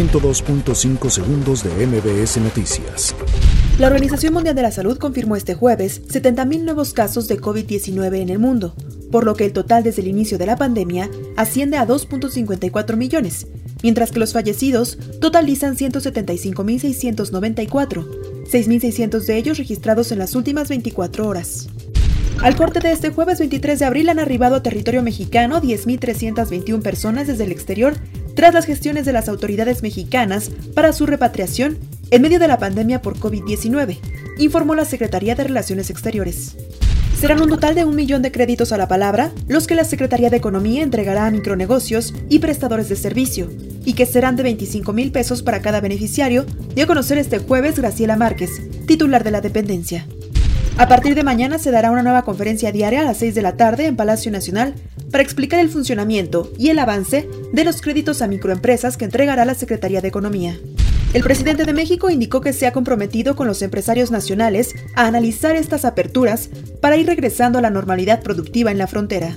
102.5 segundos de MBS Noticias. La Organización Mundial de la Salud confirmó este jueves 70.000 nuevos casos de COVID-19 en el mundo, por lo que el total desde el inicio de la pandemia asciende a 2.54 millones, mientras que los fallecidos totalizan 175.694, 6.600 de ellos registrados en las últimas 24 horas. Al corte de este jueves 23 de abril han arribado a territorio mexicano 10.321 personas desde el exterior tras las gestiones de las autoridades mexicanas para su repatriación en medio de la pandemia por COVID-19, informó la Secretaría de Relaciones Exteriores. Serán un total de un millón de créditos a la palabra los que la Secretaría de Economía entregará a micronegocios y prestadores de servicio, y que serán de 25 mil pesos para cada beneficiario, dio a conocer este jueves Graciela Márquez, titular de la dependencia. A partir de mañana se dará una nueva conferencia diaria a las 6 de la tarde en Palacio Nacional para explicar el funcionamiento y el avance de los créditos a microempresas que entregará la Secretaría de Economía. El presidente de México indicó que se ha comprometido con los empresarios nacionales a analizar estas aperturas para ir regresando a la normalidad productiva en la frontera.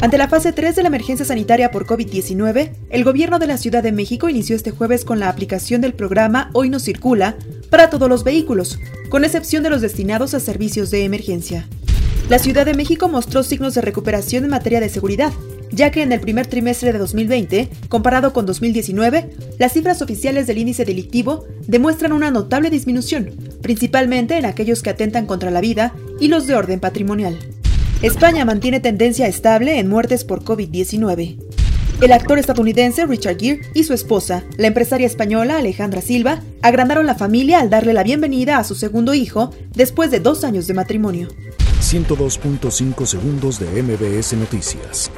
Ante la fase 3 de la emergencia sanitaria por COVID-19, el gobierno de la Ciudad de México inició este jueves con la aplicación del programa Hoy no circula para todos los vehículos, con excepción de los destinados a servicios de emergencia. La Ciudad de México mostró signos de recuperación en materia de seguridad, ya que en el primer trimestre de 2020, comparado con 2019, las cifras oficiales del índice delictivo demuestran una notable disminución, principalmente en aquellos que atentan contra la vida y los de orden patrimonial. España mantiene tendencia estable en muertes por COVID-19. El actor estadounidense Richard Gere y su esposa, la empresaria española Alejandra Silva, agrandaron la familia al darle la bienvenida a su segundo hijo después de dos años de matrimonio. 102.5 segundos de MBS Noticias.